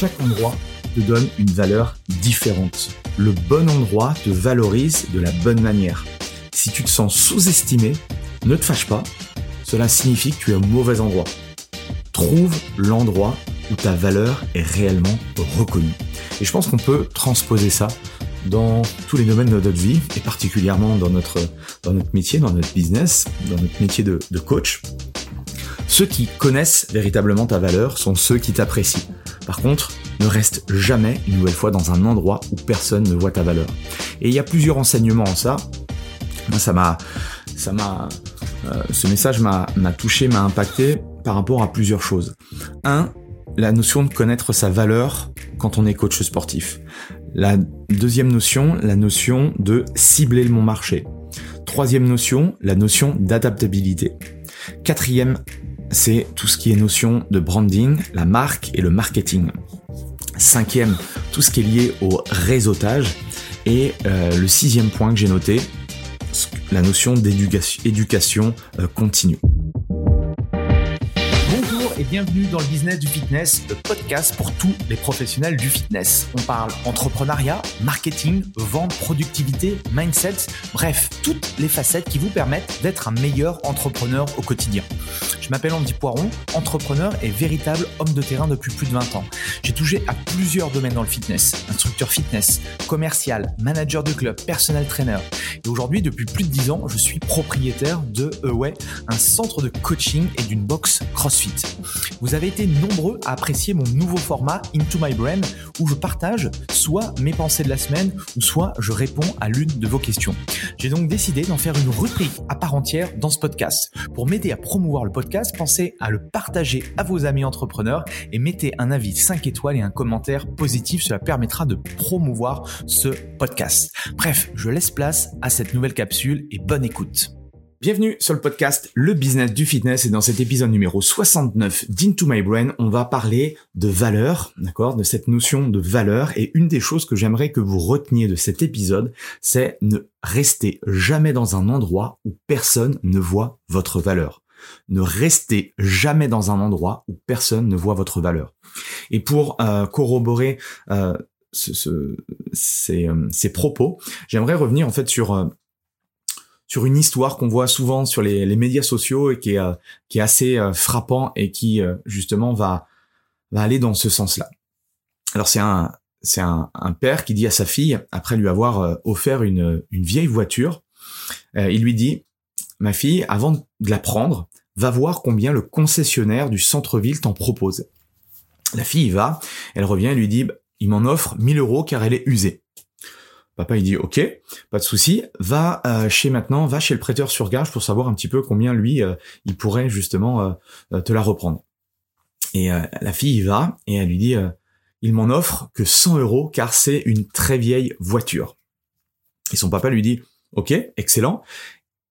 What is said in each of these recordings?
Chaque endroit te donne une valeur différente. Le bon endroit te valorise de la bonne manière. Si tu te sens sous-estimé, ne te fâche pas. Cela signifie que tu es au mauvais endroit. Trouve l'endroit où ta valeur est réellement reconnue. Et je pense qu'on peut transposer ça dans tous les domaines de notre vie et particulièrement dans notre, métier, dans notre business, dans notre métier de coach. Ceux qui connaissent véritablement ta valeur sont ceux qui t'apprécient. Par contre, ne reste jamais une nouvelle fois dans un endroit où personne ne voit ta valeur. Et il y a plusieurs enseignements en ça. Ça m'a, ça m'a, euh, ce message m'a, m'a touché, m'a impacté par rapport à plusieurs choses. Un, la notion de connaître sa valeur quand on est coach sportif. La deuxième notion, la notion de cibler mon marché. Troisième notion, la notion d'adaptabilité. Quatrième, c'est tout ce qui est notion de branding, la marque et le marketing. Cinquième, tout ce qui est lié au réseautage. Et euh, le sixième point que j'ai noté, la notion d'éducation euh, continue et bienvenue dans le business du fitness, le podcast pour tous les professionnels du fitness. On parle entrepreneuriat, marketing, vente, productivité, mindset, bref, toutes les facettes qui vous permettent d'être un meilleur entrepreneur au quotidien. Je m'appelle Andy Poiron, entrepreneur et véritable homme de terrain depuis plus de 20 ans. J'ai touché à plusieurs domaines dans le fitness, instructeur fitness, commercial, manager de club, personnel trainer. Et aujourd'hui, depuis plus de 10 ans, je suis propriétaire de Away, un centre de coaching et d'une box CrossFit. Vous avez été nombreux à apprécier mon nouveau format Into My Brain où je partage soit mes pensées de la semaine soit je réponds à l'une de vos questions. J'ai donc décidé d'en faire une rubrique à part entière dans ce podcast. Pour m'aider à promouvoir le podcast, pensez à le partager à vos amis entrepreneurs et mettez un avis 5 étoiles et un commentaire positif. Cela permettra de promouvoir ce podcast. Bref, je laisse place à cette nouvelle capsule et bonne écoute. Bienvenue sur le podcast Le Business du Fitness et dans cet épisode numéro 69 d'Into My Brain, on va parler de valeur, d'accord, de cette notion de valeur et une des choses que j'aimerais que vous reteniez de cet épisode, c'est ne rester jamais dans un endroit où personne ne voit votre valeur. Ne restez jamais dans un endroit où personne ne voit votre valeur. Et pour euh, corroborer euh, ce, ces, euh, ces, propos, j'aimerais revenir en fait sur sur une histoire qu'on voit souvent sur les, les, médias sociaux et qui est, euh, qui est assez euh, frappant et qui euh, justement va, va aller dans ce sens-là. Alors c'est un, c'est un, un, père qui dit à sa fille, après lui avoir offert une, une vieille voiture, il lui dit, ma fille, avant de la prendre, va voir combien le concessionnaire du centre-ville t'en propose. La fille y va, elle revient et lui dit, il m'en offre 1000 euros car elle est usée. Papa il dit ok, pas de souci, va euh, chez maintenant, va chez le prêteur sur gage pour savoir un petit peu combien lui euh, il pourrait justement euh, te la reprendre. Et la fille y va et elle lui dit il m'en offre que 100 euros car c'est une très vieille voiture. Et son papa lui dit ok, excellent.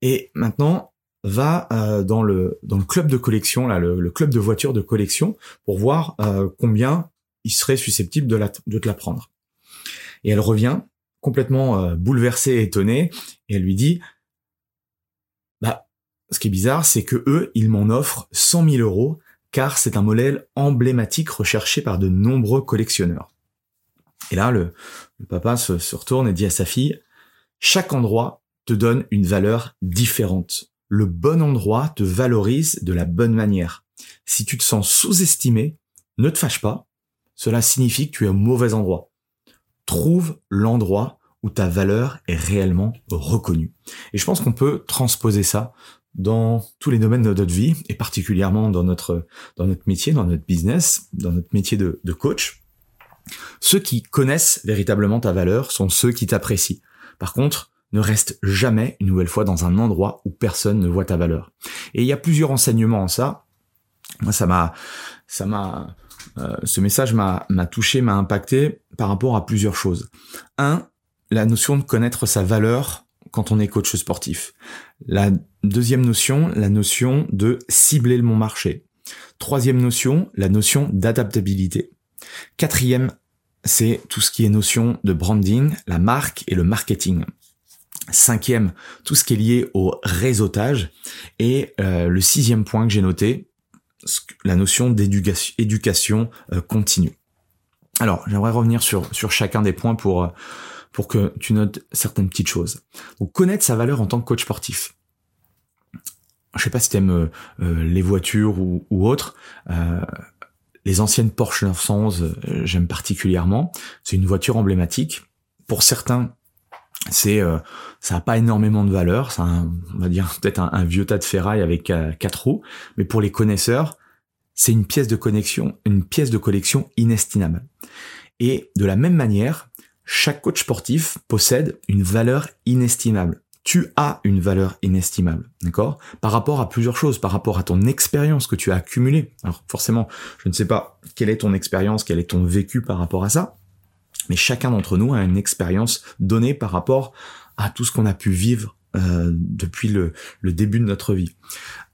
Et maintenant va dans le dans le club de collection là, le, club de voitures de collection pour voir combien il serait susceptible de, la, de te la prendre. Et elle revient complètement euh, bouleversée et étonnée, et elle lui dit, bah, ce qui est bizarre, c'est que eux, ils m'en offrent 100 000 euros, car c'est un modèle emblématique recherché par de nombreux collectionneurs. Et là, le, papa se, se retourne et dit à sa fille, chaque endroit te donne une valeur différente. Le bon endroit te valorise de la bonne manière. Si tu te sens sous-estimé, ne te fâche pas. Cela signifie que tu es au mauvais endroit trouve l'endroit où ta valeur est réellement reconnue. Et je pense qu'on peut transposer ça dans tous les domaines de notre vie et particulièrement dans notre dans notre métier, dans notre business, dans notre métier de, de coach. Ceux qui connaissent véritablement ta valeur sont ceux qui t'apprécient. Par contre, ne reste jamais une nouvelle fois dans un endroit où personne ne voit ta valeur. Et il y a plusieurs enseignements en ça. Moi, ça m'a ça m'a euh, ce message m'a touché, m'a impacté par rapport à plusieurs choses. Un, la notion de connaître sa valeur quand on est coach sportif. La deuxième notion, la notion de cibler mon marché. Troisième notion, la notion d'adaptabilité. Quatrième, c'est tout ce qui est notion de branding, la marque et le marketing. Cinquième, tout ce qui est lié au réseautage. Et euh, le sixième point que j'ai noté, la notion d'éducation euh, continue. Alors, j'aimerais revenir sur, sur chacun des points pour, pour que tu notes certaines petites choses. Donc, connaître sa valeur en tant que coach sportif. Je sais pas si tu aimes euh, les voitures ou, ou autres. Euh, les anciennes Porsche 911, euh, j'aime particulièrement. C'est une voiture emblématique. Pour certains, c'est euh, ça a pas énormément de valeur. C'est on va dire peut-être un, vieux tas de ferraille avec quatre roues. Mais pour les connaisseurs, c'est une pièce de connexion, une pièce de collection inestimable. Et de la même manière, chaque coach sportif possède une valeur inestimable. Tu as une valeur inestimable, d'accord? Par rapport à plusieurs choses, par rapport à ton expérience que tu as accumulée. Alors forcément, je ne sais pas quelle est ton expérience, quel est ton vécu par rapport à ça, mais chacun d'entre nous a une expérience donnée par rapport à tout ce qu'on a pu vivre euh, depuis le, début de notre vie.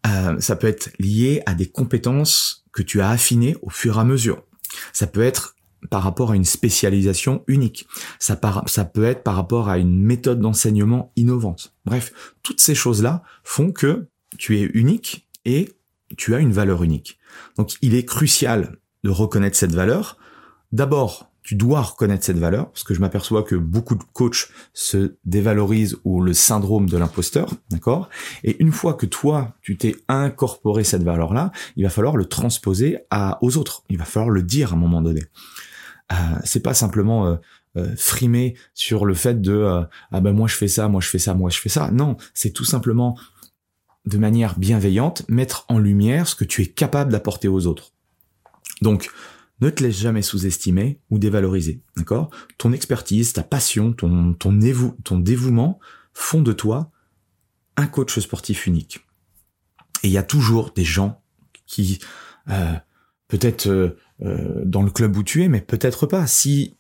Euh, ça peut être lié à des compétences que tu as affinées au fur et à mesure. Ça peut être par rapport à une spécialisation unique. Ça, ça peut être par rapport à une méthode d'enseignement innovante. Bref, toutes ces choses-là font que tu es unique et tu as une valeur unique. Donc il est crucial de reconnaître cette valeur. D'abord tu dois reconnaître cette valeur, parce que je m'aperçois que beaucoup de coachs se dévalorisent ou le syndrome de l'imposteur, d'accord? Et une fois que toi, tu t'es incorporé cette valeur-là, il va falloir le transposer à, aux autres. Il va falloir le dire à un moment donné. Euh, c'est pas simplement euh, euh, frimer sur le fait de ah ben moi je fais ça, moi je fais ça, moi je fais ça. Non, c'est tout simplement de manière bienveillante mettre en lumière ce que tu es capable d'apporter aux autres. Donc ne te laisse jamais sous-estimer ou dévaloriser, d'accord? Ton expertise, ta passion, ton, ton, dévouement font de toi un coach sportif unique. Et il y a toujours des gens qui, euh, peut-être euh, euh, dans le club où tu es, mais peut-être pas. Si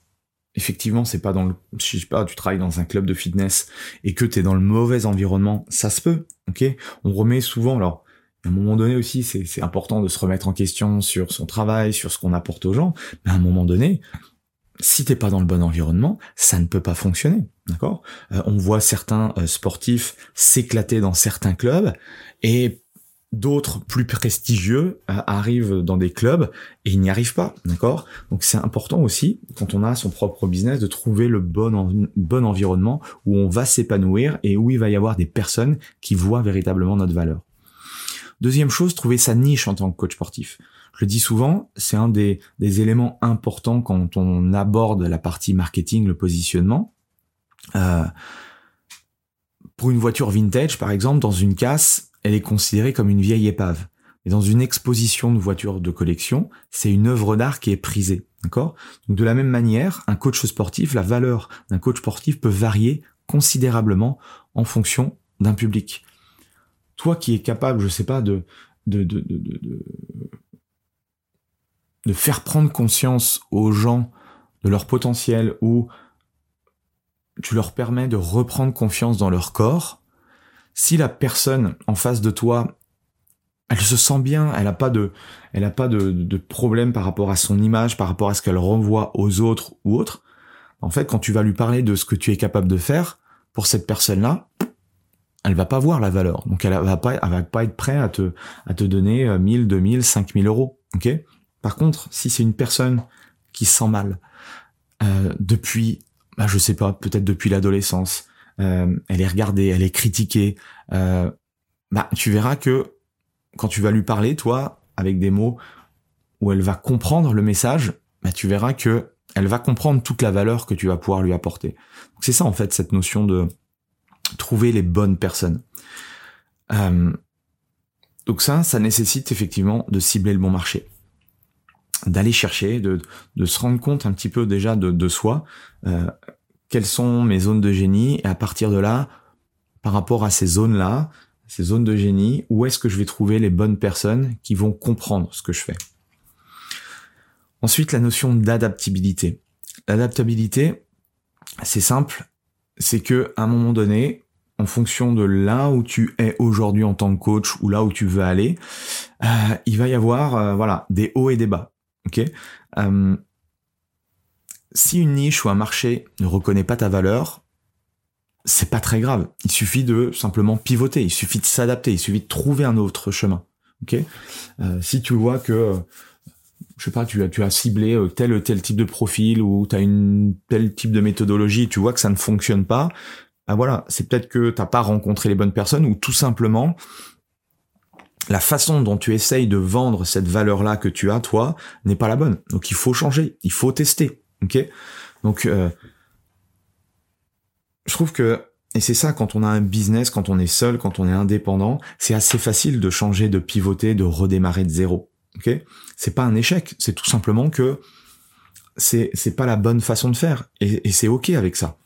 effectivement c'est pas dans le, je pas, tu travailles dans un club de fitness et que tu es dans le mauvais environnement, ça se peut, ok? On remet souvent, alors à un moment donné aussi, c'est important de se remettre en question sur son travail, sur ce qu'on apporte aux gens. Mais à un moment donné, si t'es pas dans le bon environnement, ça ne peut pas fonctionner, d'accord? Euh, On voit certains euh, sportifs s'éclater dans certains clubs et d'autres plus prestigieux euh, arrivent dans des clubs et ils n'y arrivent pas, d'accord? Donc c'est important aussi quand on a son propre business de trouver le bon bon environnement où on va s'épanouir et où il va y avoir des personnes qui voient véritablement notre valeur. Deuxième chose, trouver sa niche en tant que coach sportif. Je le dis souvent, c'est un des, éléments importants quand on aborde la partie marketing, le positionnement. Euh, pour une voiture vintage, par exemple, dans une casse, elle est considérée comme une vieille épave. Et dans une exposition de voitures de collection, c'est une œuvre d'art qui est prisée. D'accord? De la même manière, un coach sportif, la valeur d'un coach sportif peut varier considérablement en fonction d'un public toi qui es capable, je sais pas, de, de, de, de, de faire prendre conscience aux gens de leur potentiel ou tu leur permets de reprendre confiance dans leur corps, si la personne en face de toi, elle se sent bien, elle n'a pas de, elle a pas de, de, problème par rapport à son image, par rapport à ce qu'elle renvoie aux autres ou autres, en fait, quand tu vas lui parler de ce que tu es capable de faire pour cette personne-là, elle va pas voir la valeur. Donc elle va pas, elle va pas être prête à te, à te donner 1000, 2000, 5000 euros. Ok? Par contre, si c'est une personne qui se sent mal euh, depuis, bah, je sais pas, peut-être depuis l'adolescence, euh, elle est regardée, elle est critiquée, euh, bah tu verras que quand tu vas lui parler, toi, avec des mots où elle va comprendre le message, bah tu verras que elle va comprendre toute la valeur que tu vas pouvoir lui apporter. C'est ça en fait cette notion de trouver les bonnes personnes. Euh, donc ça, ça nécessite effectivement de cibler le bon marché, d'aller chercher, de, de, se rendre compte un petit peu déjà de, de soi, euh, quelles sont mes zones de génie, et à partir de là, par rapport à ces zones-là, ces zones de génie, où est-ce que je vais trouver les bonnes personnes qui vont comprendre ce que je fais? Ensuite, la notion d'adaptabilité. L'adaptabilité, c'est simple, c'est que à un moment donné, en fonction de là où tu es aujourd'hui en tant que coach ou là où tu veux aller, euh, il va y avoir euh, voilà des hauts et des bas. Ok? Euh, si une niche ou un marché ne reconnaît pas ta valeur, c'est pas très grave. Il suffit de simplement pivoter, il suffit de s'adapter, il suffit de trouver un autre chemin. Ok? si tu vois que je sais pas, tu as, tu as ciblé tel tel type de profil ou tu as une tel type de méthodologie, tu vois que ça ne fonctionne pas, bah voilà, c'est peut-être que t'as pas rencontré les bonnes personnes ou tout simplement la façon dont tu essayes de vendre cette valeur-là que tu as, toi, n'est pas la bonne. Donc il faut changer, il faut tester. Ok? Donc euh, je trouve que et c'est ça quand on a un business, quand on est seul, quand on est indépendant, c'est assez facile de changer, de pivoter, de redémarrer de zéro. Ok? C'est pas un échec, c'est tout simplement que c'est c'est pas la bonne façon de faire et, et c'est ok avec ça.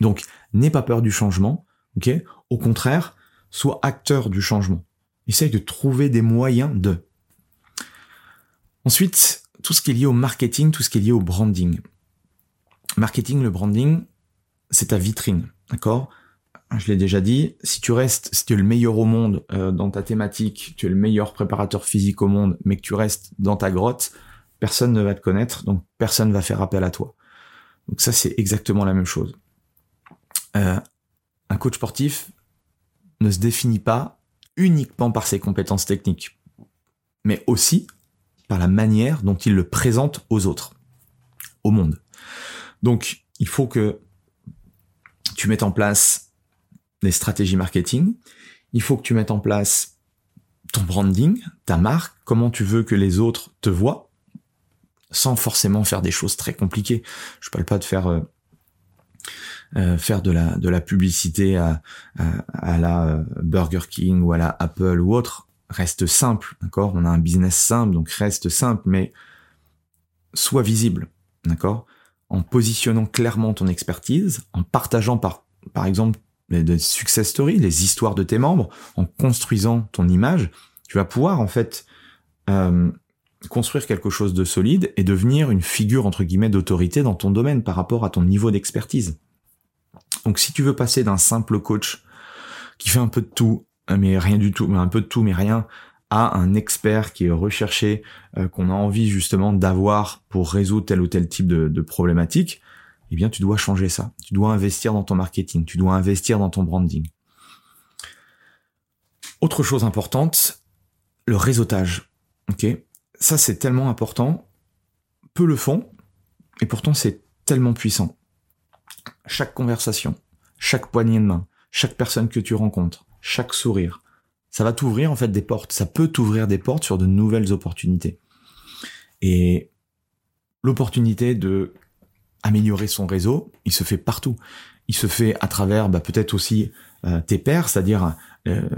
Donc n'aie pas peur du changement. Ok? Au contraire, sois acteur du changement. Essaye de trouver des moyens de. Ensuite, tout ce qui est lié au marketing, tout ce qui est lié au branding. Marketing, le branding, c'est ta vitrine, d'accord? Je l'ai déjà dit, si tu restes, si tu es le meilleur au monde euh, dans ta thématique, tu es le meilleur préparateur physique au monde, mais que tu restes dans ta grotte, personne ne va te connaître, donc personne va faire appel à toi. Donc ça, c'est exactement la même chose. Euh, un coach sportif ne se définit pas uniquement par ses compétences techniques, mais aussi par la manière dont il le présente aux autres, au monde. Donc, il faut que tu mettes en place des stratégies marketing, il faut que tu mettes en place ton branding, ta marque, comment tu veux que les autres te voient, sans forcément faire des choses très compliquées. Je parle pas de faire euh, faire de la de la publicité à, à, la euh, Burger King ou à la Apple ou autre reste simple, d'accord? On a un business simple, donc reste simple, mais sois visible, d'accord? En positionnant clairement ton expertise, en partageant par par exemple des success stories, les histoires de tes membres, en construisant ton image, tu vas pouvoir en fait euh, construire quelque chose de solide et devenir une figure entre guillemets d'autorité dans ton domaine par rapport à ton niveau d'expertise. Donc si tu veux passer d'un simple coach qui fait un peu de tout, euh, mais rien du tout, un peu de tout, mais rien, à un expert qui est recherché, euh, qu'on a envie justement d'avoir pour résoudre tel ou tel type de, de, problématique, eh bien tu dois changer ça. Tu dois investir dans ton marketing, tu dois investir dans ton branding. Autre chose importante, le réseautage. Ok, ça c'est tellement important. Peu le font, et pourtant c'est tellement puissant chaque conversation, chaque poignée de main, chaque personne que tu rencontres, chaque sourire, ça va t'ouvrir en fait des portes. Ça peut t'ouvrir des portes sur de nouvelles opportunités. Et l'opportunité de améliorer son réseau, il se fait partout. Il se fait à travers bah, peut-être aussi euh, tes pairs, c'est-à-dire euh,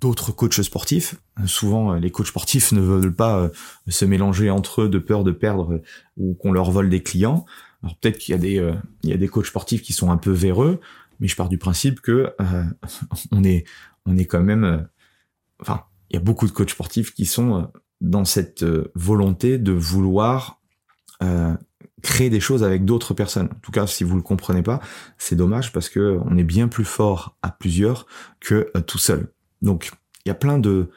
d'autres coachs sportifs. Souvent, les coachs sportifs ne veulent pas euh, se mélanger entre eux de peur de perdre ou qu'on leur vole des clients. Alors peut-être qu'il y a des euh, il y a des coachs sportifs qui sont un peu véreux, mais je pars du principe que euh, on est on est quand même euh, enfin, il y a beaucoup de coachs sportifs qui sont dans cette volonté de vouloir créer des choses avec d'autres personnes. En tout cas, si vous le comprenez pas, c'est dommage parce que on est bien plus fort à plusieurs que tout seul. Donc, il y a plein de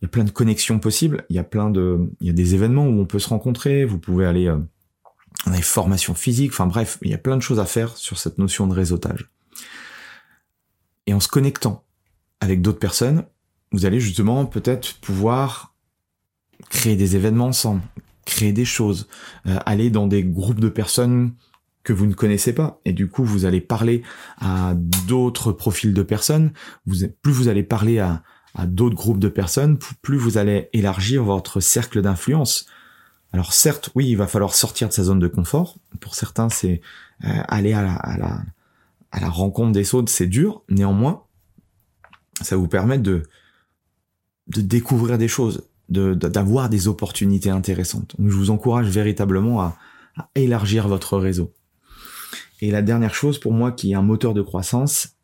il y a plein de connexions possibles, il y a plein de il y a des événements où on peut se rencontrer, vous pouvez aller on a des formations physiques, enfin bref, il y a plein de choses à faire sur cette notion de réseautage. Et en se connectant avec d'autres personnes, vous allez justement peut-être pouvoir créer des événements ensemble, créer des choses, euh, aller dans des groupes de personnes que vous ne connaissez pas. Et du coup, vous allez parler à d'autres profils de personnes. Vous, plus vous allez parler à, à d'autres groupes de personnes, plus vous allez élargir votre cercle d'influence. Alors certes, oui, il va falloir sortir de sa zone de confort. Pour certains, c'est euh, aller à la, à, la, à la rencontre des autres, c'est dur. Néanmoins, ça vous permet de, de découvrir des choses, de, d'avoir des opportunités intéressantes. Donc je vous encourage véritablement à, à élargir votre réseau. Et la dernière chose pour moi qui est un moteur de croissance,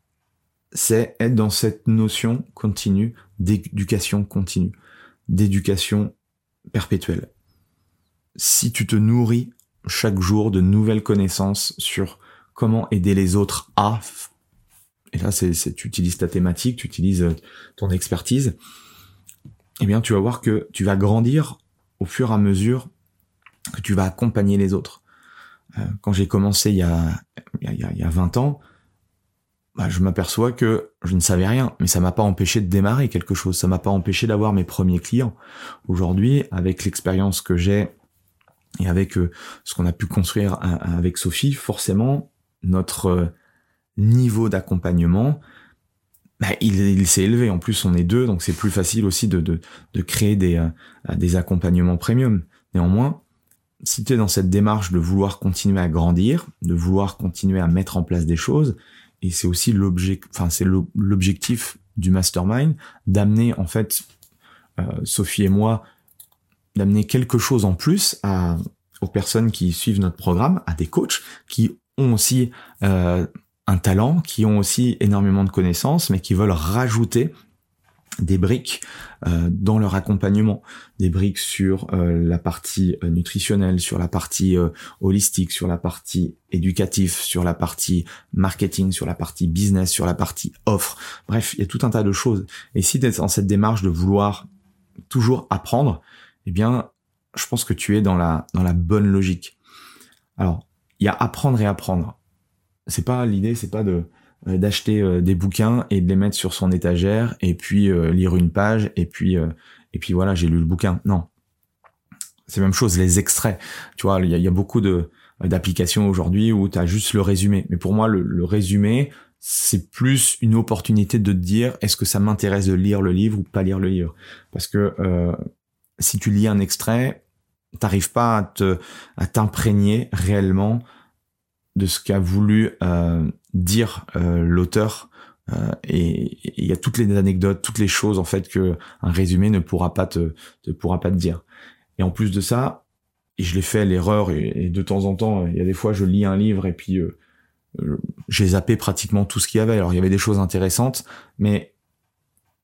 c'est être dans cette notion continue d'éducation continue, d'éducation perpétuelle si tu te nourris chaque jour de nouvelles connaissances sur comment aider les autres à, et là c'est, tu utilises ta thématique, tu utilises euh, ton expertise, eh bien tu vas voir que tu vas grandir au fur et à mesure que tu vas accompagner les autres. Euh, quand j'ai commencé il y, a, il, y a, il y a 20 ans, bah, je m'aperçois que je ne savais rien, mais ça m'a pas empêché de démarrer quelque chose, ça m'a pas empêché d'avoir mes premiers clients. Aujourd'hui, avec l'expérience que j'ai et avec euh, ce qu'on a pu construire euh, avec Sophie, forcément, notre niveau d'accompagnement, bah, il, s'est élevé. En plus, on est deux, donc c'est plus facile aussi de, de, de créer des, des accompagnements premium. Néanmoins, si tu es dans cette démarche de vouloir continuer à grandir, de vouloir continuer à mettre en place des choses, et c'est aussi l'objectif, enfin c'est l'objectif du mastermind d'amener en fait euh, Sophie et moi d'amener quelque chose en plus aux personnes qui suivent notre programme, à des coachs qui ont aussi euh, un talent, qui ont aussi énormément de connaissances, mais qui veulent rajouter des briques euh, dans leur accompagnement, des briques sur euh, la partie euh, nutritionnelle, sur la partie holistique, sur la partie éducative, sur la partie marketing, sur la partie business, sur la partie offre. Bref, il y a tout un tas de choses. Et si tu es dans cette démarche de vouloir toujours apprendre, eh bien, je pense que tu es dans la dans la bonne logique. Alors, il y a apprendre et apprendre. C'est pas l'idée, c'est pas de euh, d'acheter euh, des bouquins et de les mettre sur son étagère et puis euh, lire une page et puis et puis voilà j'ai lu le bouquin. Non. C'est la même chose les extraits. Tu vois il y a, beaucoup de d'applications aujourd'hui où tu as juste le résumé. Mais pour moi le, résumé c'est plus une opportunité de te dire est-ce que ça m'intéresse de lire le livre ou pas lire le livre? Parce que si tu lis un extrait t'arrives pas à te à t'imprégner réellement de ce qu'a voulu euh, dire euh, l'auteur euh, et il y a toutes les anecdotes, toutes les choses en fait que un résumé ne pourra pas te, te pourra pas te dire. Et en plus de ça, et je l'ai fait l'erreur et, de temps en temps, il y a des fois je lis un livre et puis euh, j'ai zappé pratiquement tout ce qu'il y avait. Alors il y avait des choses intéressantes, mais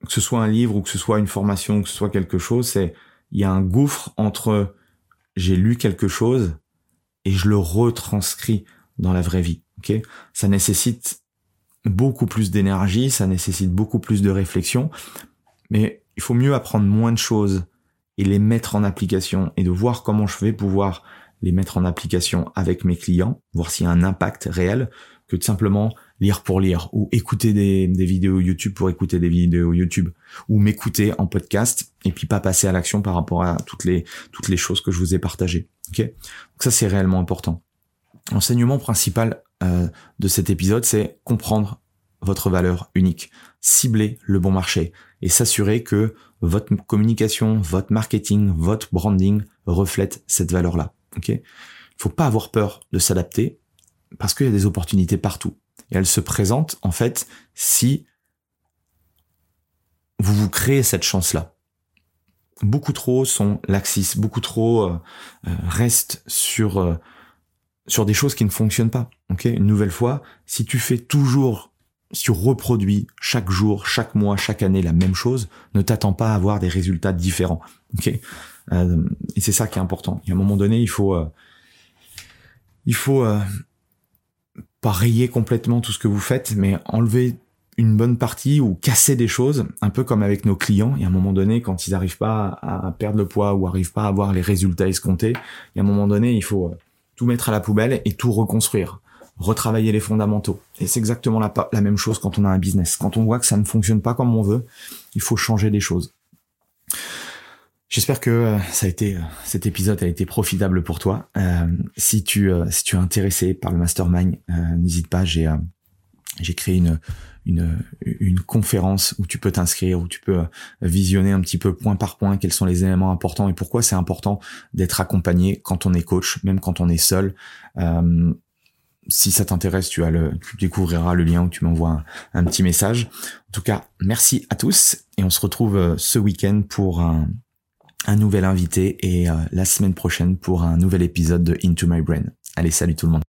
que ce soit un livre ou que ce soit une formation, que ce soit quelque chose, c'est il y a un gouffre entre j'ai lu quelque chose et je le retranscris dans la vraie vie. Ok, ça nécessite beaucoup plus d'énergie, ça nécessite beaucoup plus de réflexion, mais il faut mieux apprendre moins de choses et les mettre en application et de voir comment je vais pouvoir les mettre en application avec mes clients, voir s'il y a un impact réel, que de simplement lire pour lire ou écouter des, vidéos YouTube pour écouter des vidéos YouTube ou m'écouter en podcast et puis pas passer à l'action par rapport à toutes les toutes les choses que je vous ai partagées. Ok, ça c'est réellement important. L'enseignement principal euh, de cet épisode, c'est comprendre votre valeur unique, cibler le bon marché et s'assurer que votre communication, votre marketing, votre branding reflète cette valeur-là. Ok? Faut pas avoir peur de s'adapter parce qu'il y a des opportunités partout et elles se présentent en fait si vous vous créez cette chance-là. Beaucoup trop sont laxistes, beaucoup trop euh, euh, restent sur sur des choses qui ne fonctionnent pas. Ok, une nouvelle fois, si tu fais toujours, si tu reproduis chaque jour, chaque mois, chaque année la même chose, ne t'attends pas à avoir des résultats différents. Ok, euh, et c'est ça qui est important. Et à un moment donné, il faut, euh, il faut euh, pas rayer complètement tout ce que vous faites, mais enlever une bonne partie ou casser des choses, un peu comme avec nos clients. Et à un moment donné, quand ils n'arrivent pas à perdre le poids ou n'arrivent pas à avoir les résultats escomptés, et à un moment donné, il faut tout mettre à la poubelle et tout reconstruire, retravailler les fondamentaux. Et c'est exactement la, même chose quand on a un business. Quand on voit que ça ne fonctionne pas comme on veut, il faut changer des choses. J'espère que euh, ça a été euh, cet épisode a été profitable pour toi. Euh, si tu si tu es intéressé par le mastermind, n'hésite pas. J'ai j'ai créé une une, une conférence où tu peux t'inscrire, où tu peux euh, visionner un petit peu point par point quels sont les éléments importants et pourquoi c'est important d'être accompagné quand on est coach, même quand on est seul. Euh, si ça t'intéresse, tu, tu découvriras le lien où tu m'envoies un, petit message. En tout cas, merci à tous et on se retrouve euh, ce week-end pour un nouvel invité et la semaine prochaine pour un nouvel épisode de Into My Brain. Allez, salut tout le monde.